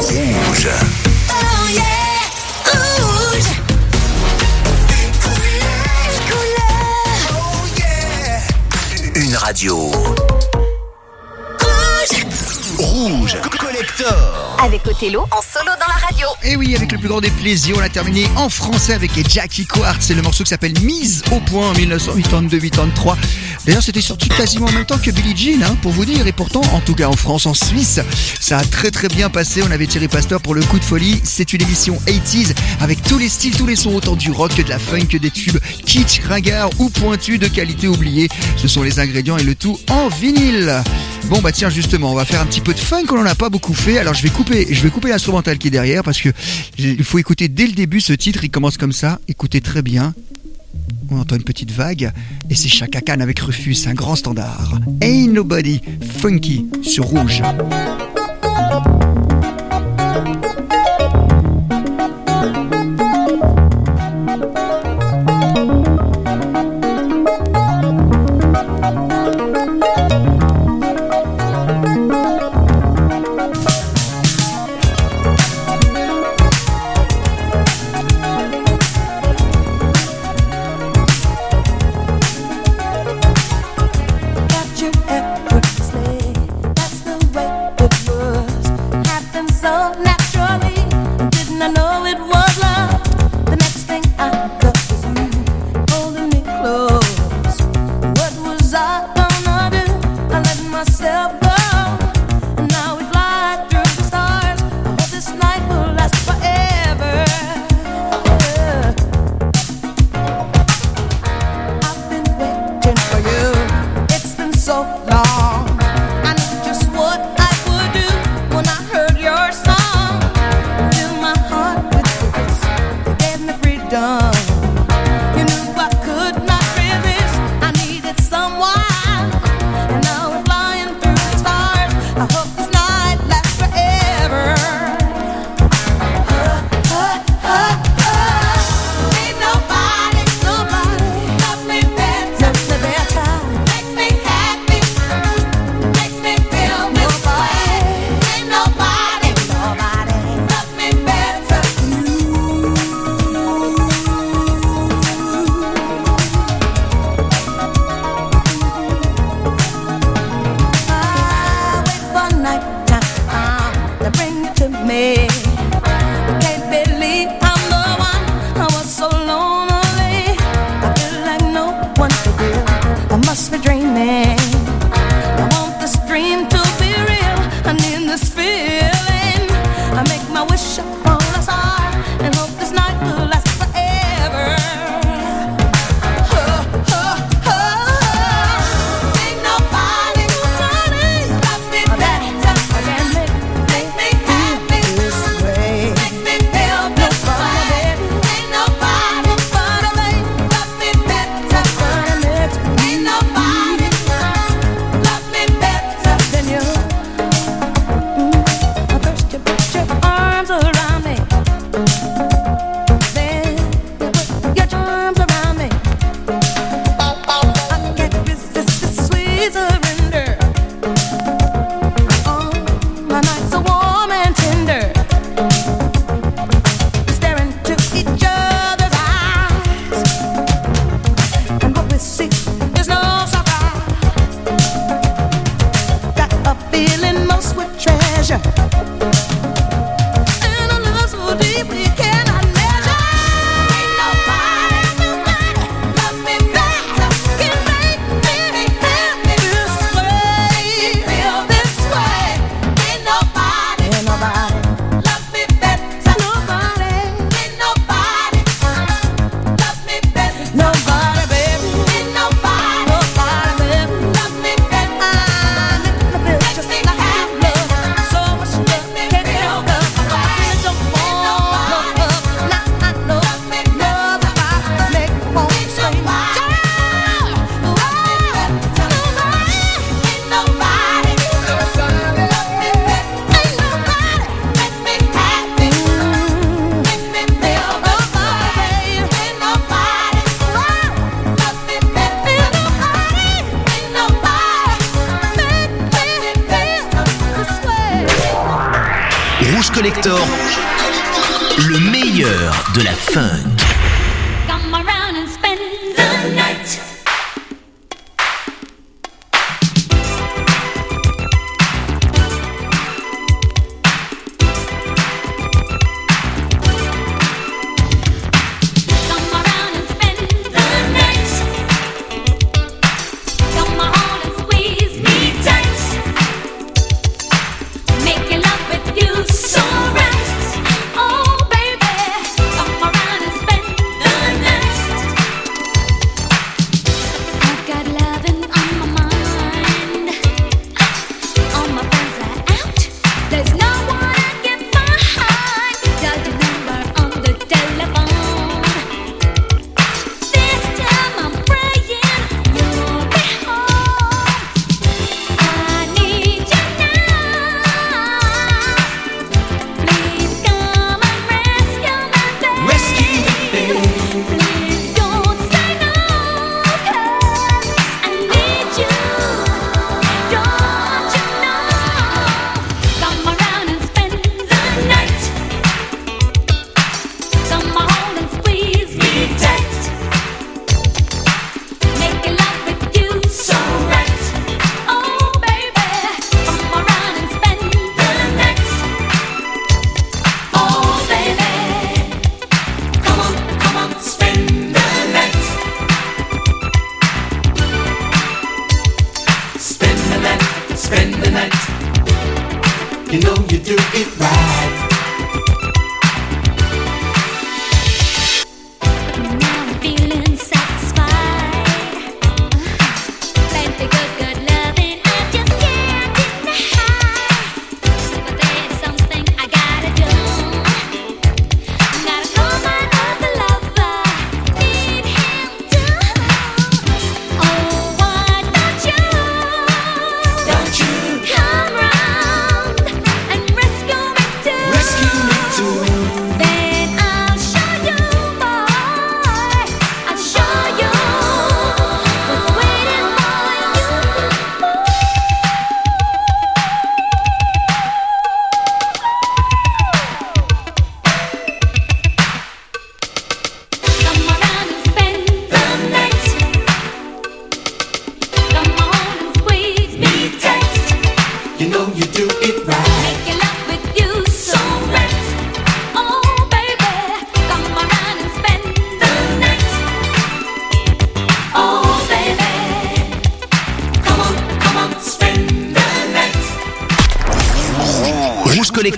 Rouge. Oh yeah, rouge. Les couleurs. Une radio. Rouge. Rouge. Collector. Avec Othello en solo dans la radio. Et oui, avec le plus grand des plaisirs, on a terminé en français avec Jackie Quartz. C'est le morceau qui s'appelle Mise au point en 1982-83. D'ailleurs, c'était sorti quasiment en même temps que Billie Jean, hein, pour vous dire. Et pourtant, en tout cas en France, en Suisse, ça a très très bien passé. On avait Thierry Pasteur pour le coup de folie. C'est une émission 80s avec tous les styles, tous les sons, autant du rock que de la funk, que des tubes kitsch, ringards ou pointus de qualité oubliée. Ce sont les ingrédients et le tout en vinyle. Bon bah tiens justement, on va faire un petit peu de funk, on n'en a pas beaucoup fait. Alors je vais couper, je vais couper l'instrumental qui est derrière parce que il faut écouter dès le début ce titre. Il commence comme ça. Écoutez très bien. On entend une petite vague et c'est Chaka Khan avec Rufus, un grand standard. Ain't Nobody Funky sur Rouge.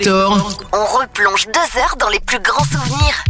On replonge deux heures dans les plus grands souvenirs.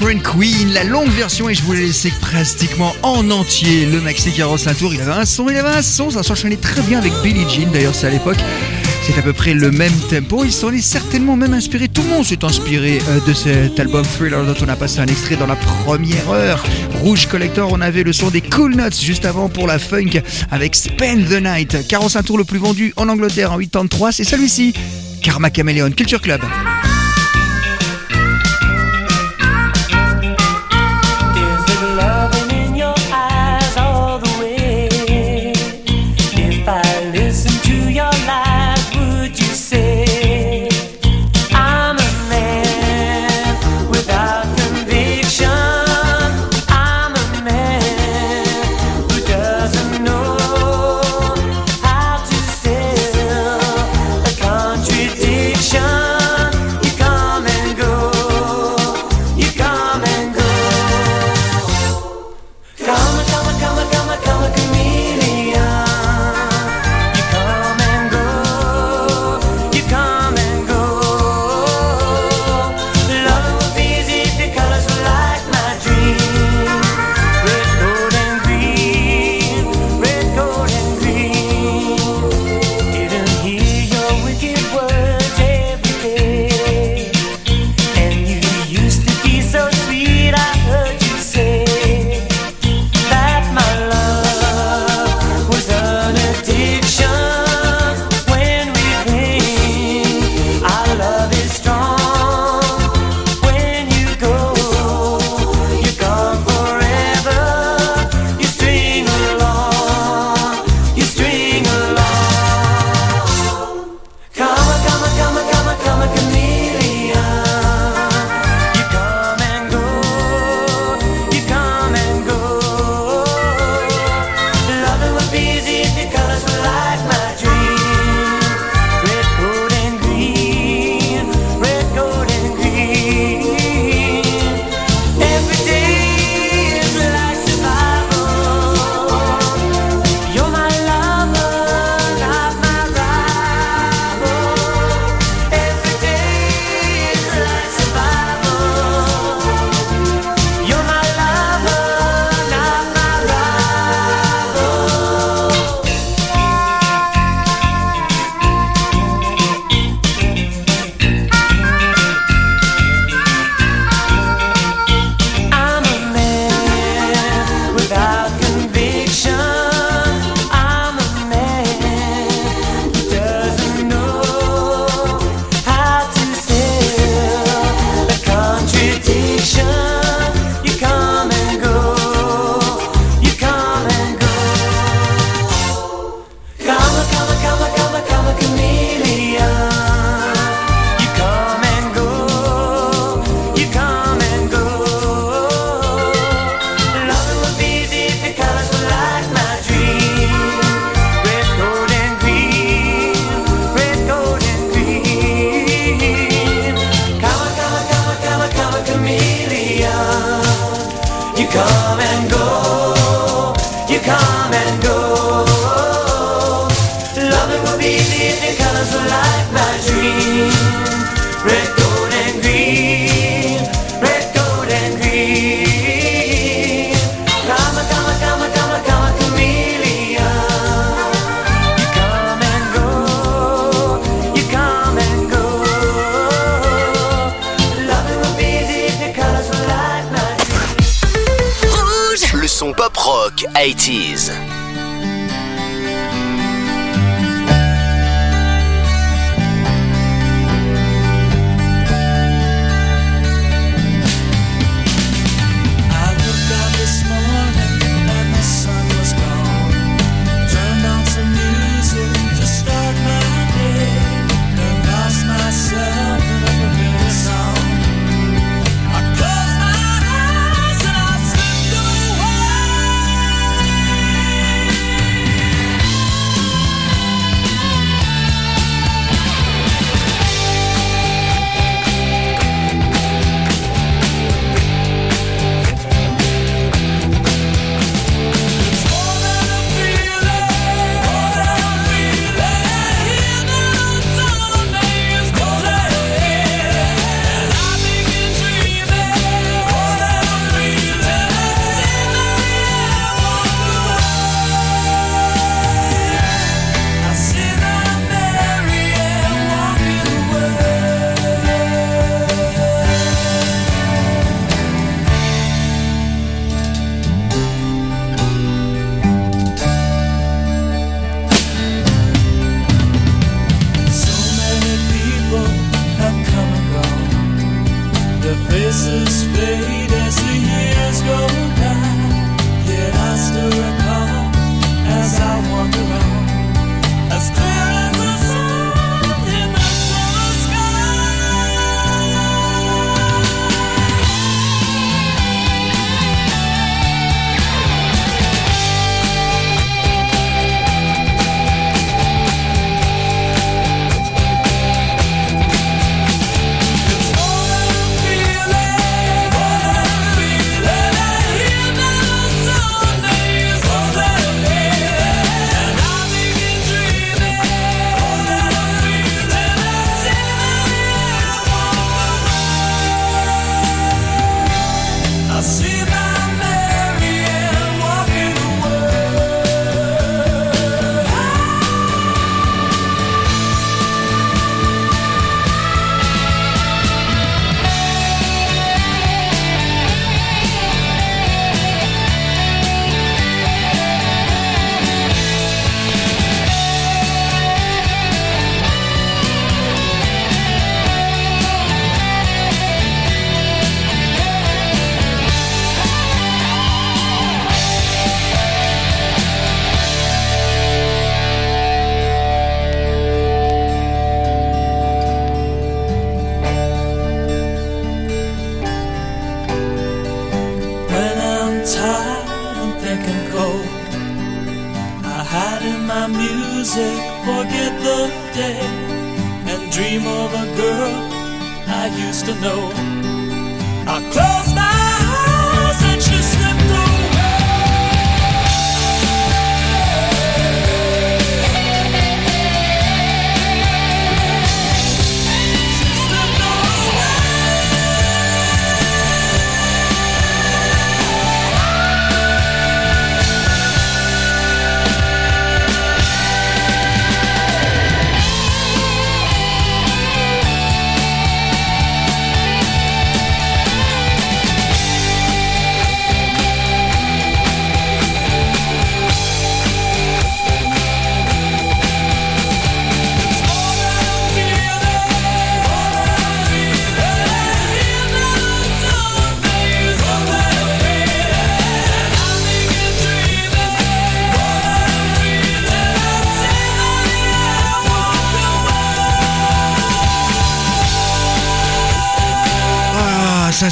Queen, la longue version, et je vous l'ai laissé pratiquement en entier. Le maxi Carlos Tour, il avait un son, il avait un son, ça s'enchaînait très bien avec Billie Jean, d'ailleurs, c'est à l'époque. C'est à peu près le même tempo, il s'en est certainement même inspiré, tout le monde s'est inspiré euh, de cet album Thriller dont on a passé un extrait dans la première heure. Rouge Collector, on avait le son des Cool Nuts juste avant pour la funk avec Spend the Night. 45 tours le plus vendu en Angleterre en 83, c'est celui-ci. Karma Caméléon Culture Club.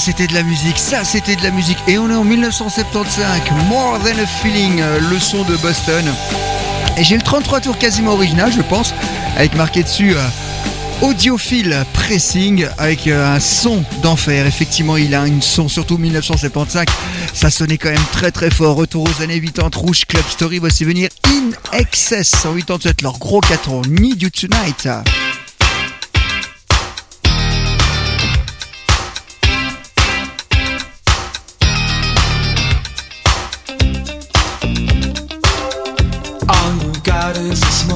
c'était de la musique, ça c'était de la musique. Et on est en 1975, More Than a Feeling, euh, le son de Boston. Et j'ai le 33 tours quasiment original, je pense, avec marqué dessus euh, Audiophile Pressing, avec euh, un son d'enfer. Effectivement, il a un son, surtout 1975. Ça sonnait quand même très très fort. Retour aux années 80, Rouge Club Story, voici venir In Excess en 87, leur gros 4 ans, Need You Tonight. out is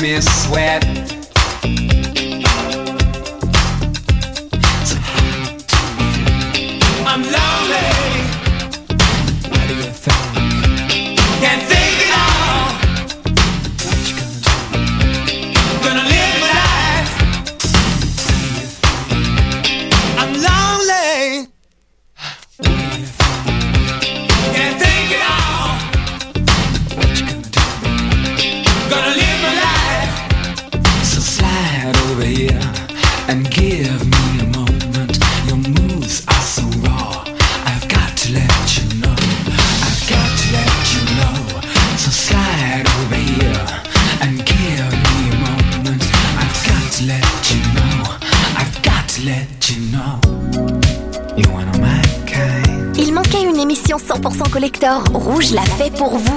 me sweat. Pour vous.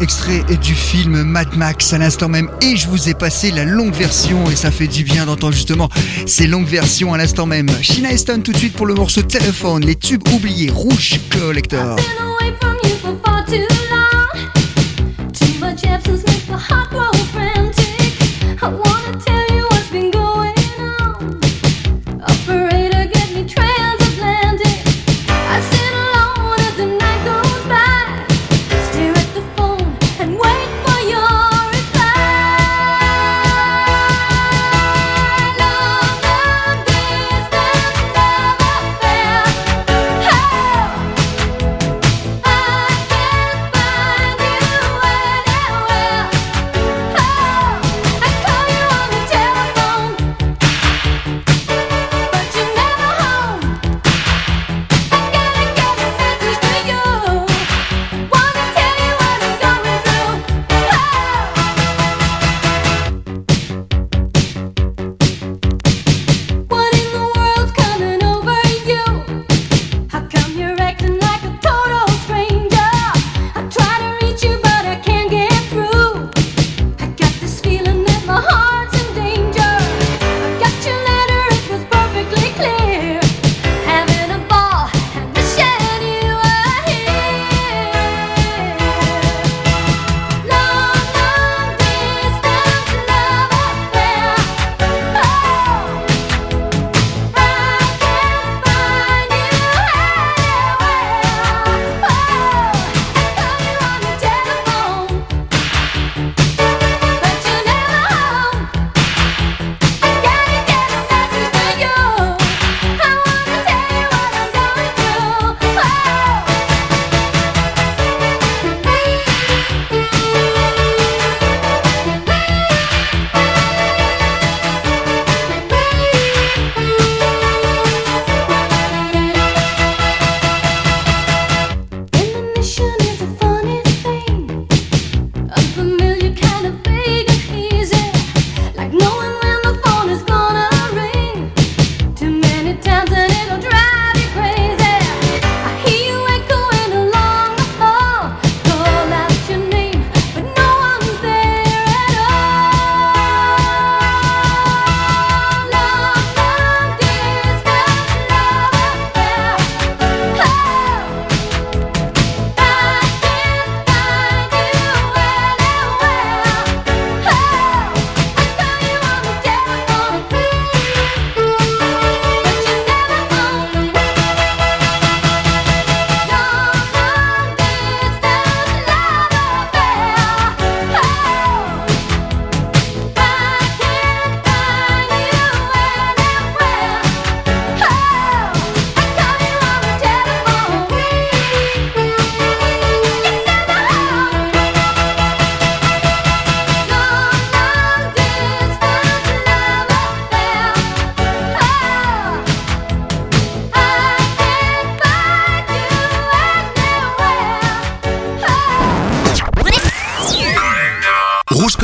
extrait du film Mad Max à l'instant même. Et je vous ai passé la longue version, et ça fait du bien d'entendre justement ces longues versions à l'instant même. Sheena Easton tout de suite pour le morceau Téléphone, les tubes oubliés, Rouge Collector.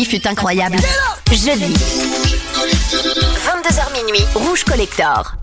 fut incroyable. Jeudi. 22h minuit, Rouge Collector.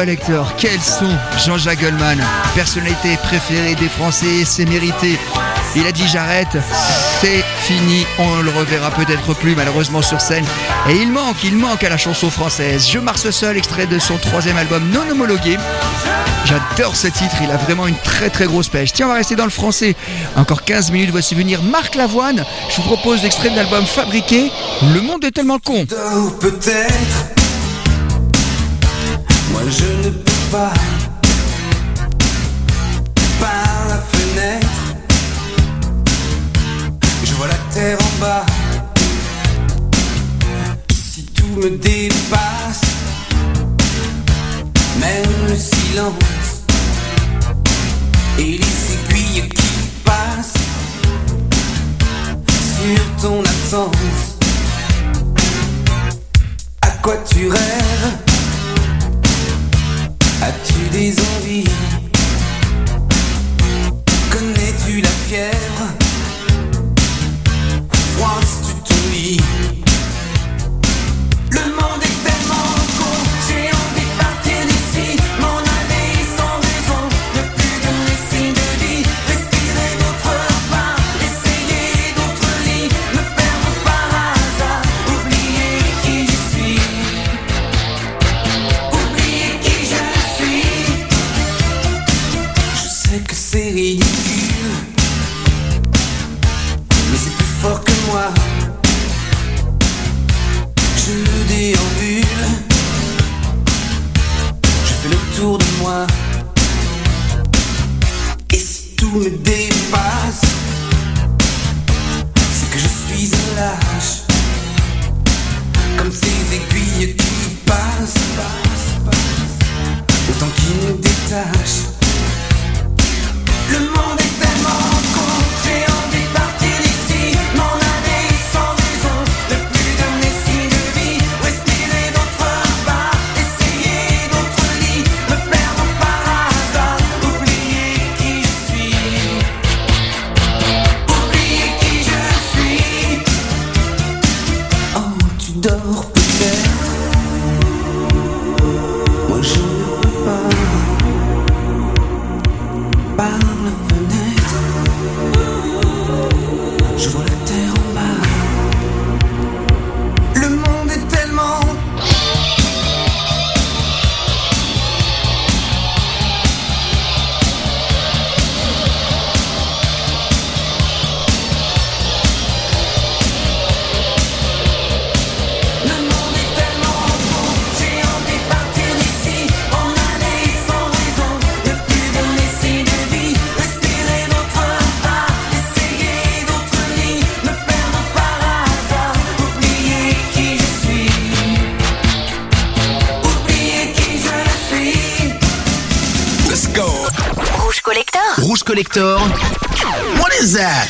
Collector. Quels sont Jean-Jacques Goldman Personnalité préférée des Français, c'est mérité. Il a dit j'arrête, c'est fini, on le reverra peut-être plus malheureusement sur scène. Et il manque, il manque à la chanson française. Je marche seul, extrait de son troisième album non homologué. J'adore ce titre, il a vraiment une très très grosse pêche. Tiens, on va rester dans le français. Encore 15 minutes, voici venir Marc Lavoine. Je vous propose l'extrait de l'album Fabriqué. Le monde est tellement con. par la fenêtre. Je vois la terre en bas. Si tout me dépasse, même le silence et les aiguilles qui passent sur ton absence. À quoi tu rêves? As-tu des envies Connais-tu la fièvre Froisses-tu ton lit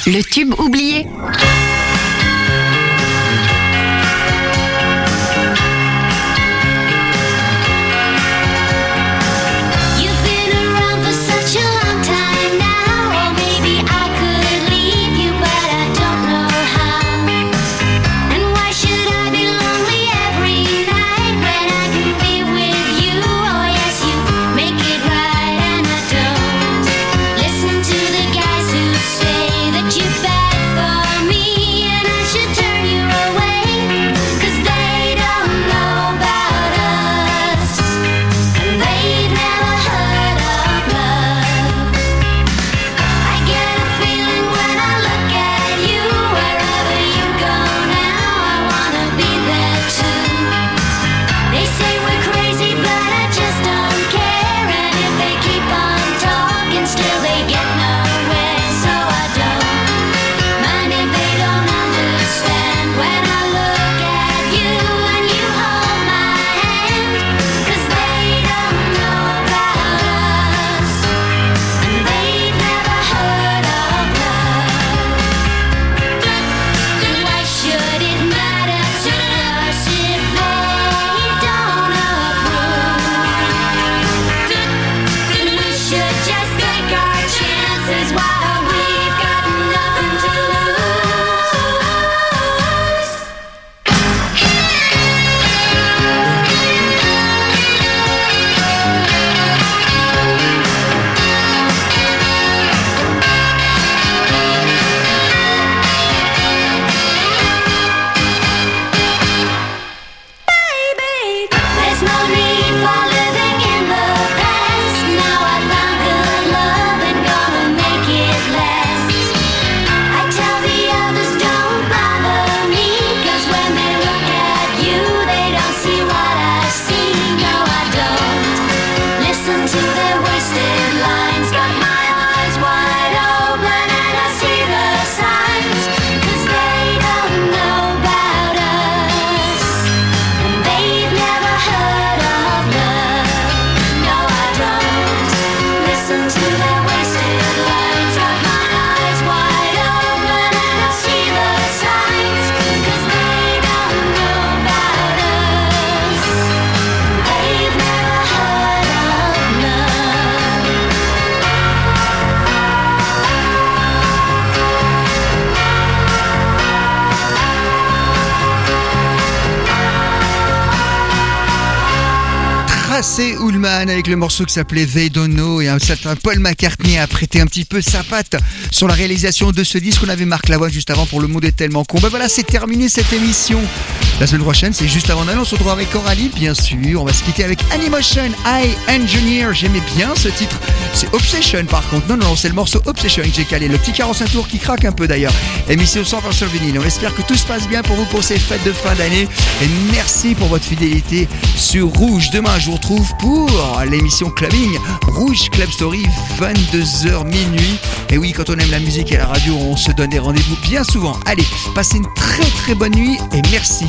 Le tube oublié. Avec le morceau qui s'appelait They et un certain Paul McCartney a prêté un petit peu sa patte sur la réalisation de ce disque. On avait Marc Lavoine juste avant pour Le Monde est tellement con. Ben voilà, c'est terminé cette émission La semaine prochaine, c'est juste avant Noël. On se retrouve avec Coralie, bien sûr. On va se quitter avec Animotion, I Engineer. J'aimais bien ce titre. C'est Obsession, par contre. Non, non, c'est le morceau Obsession que j'ai calé. Le petit 45 tours qui craque un peu d'ailleurs. Émission 100% sur le vinyle. On espère que tout se passe bien pour vous pour ces fêtes de fin d'année. Et merci pour votre fidélité sur Rouge. Demain, je vous retrouve pour l'émission Clubbing. Rouge Club Story, 22h minuit. Et oui, quand on aime la musique et la radio, on se donne des rendez-vous bien souvent. Allez, passez une très très bonne nuit et merci.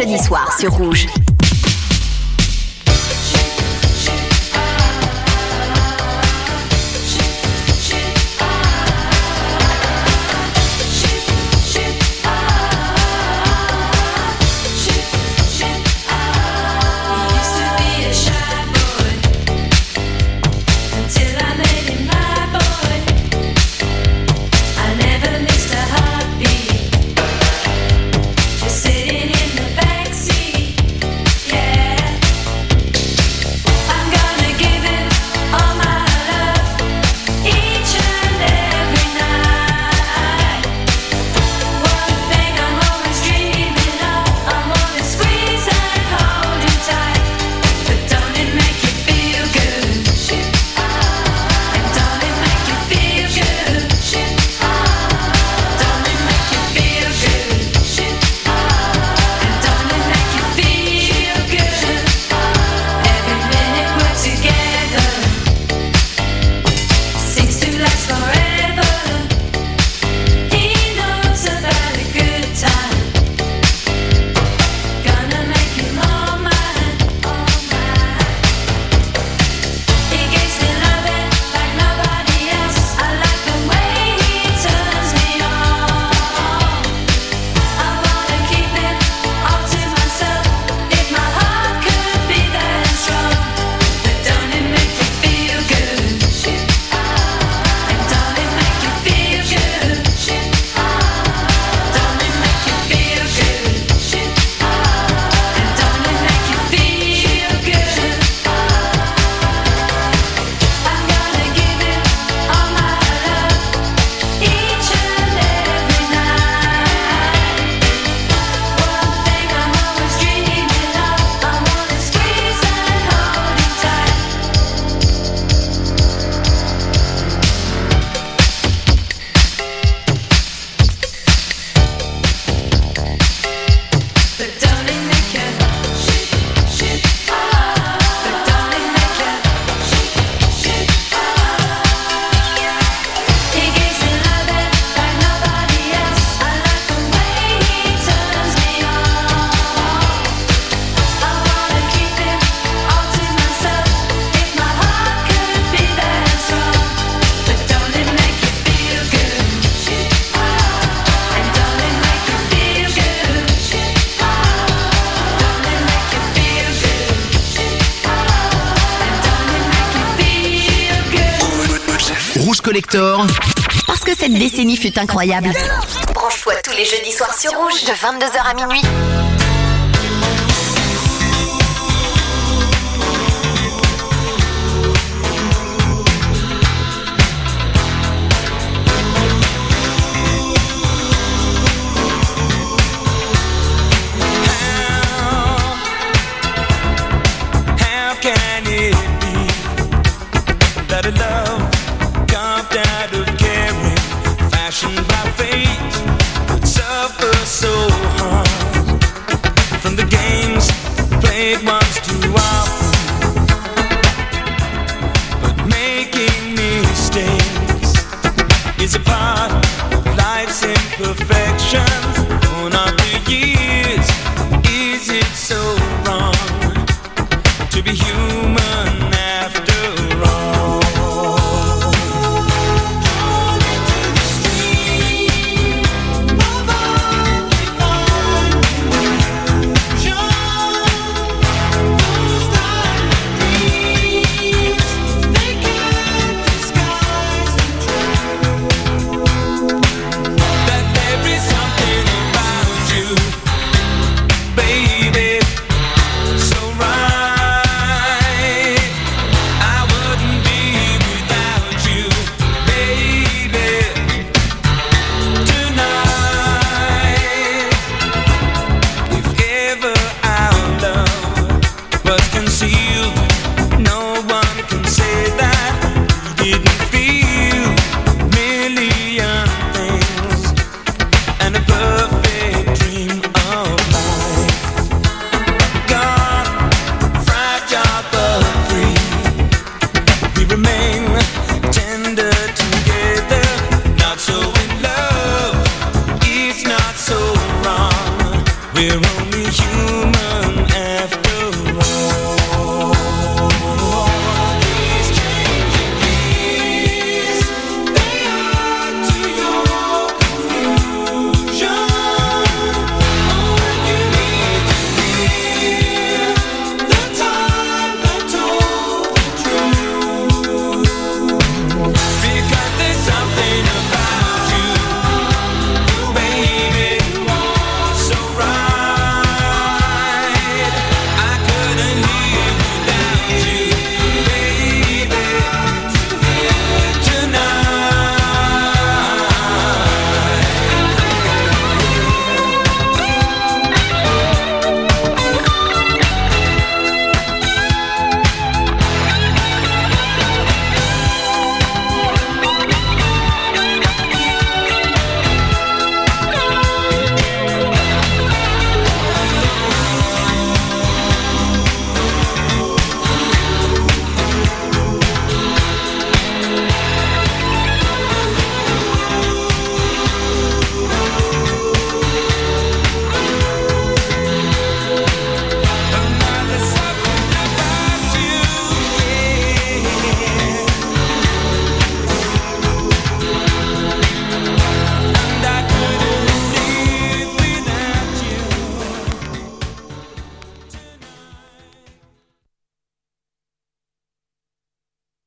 Jeudis soirs sur Rouge. Rouge Collector. Parce que cette décennie fut incroyable. Branche-toi tous les jeudis soirs sur Rouge de 22h à minuit.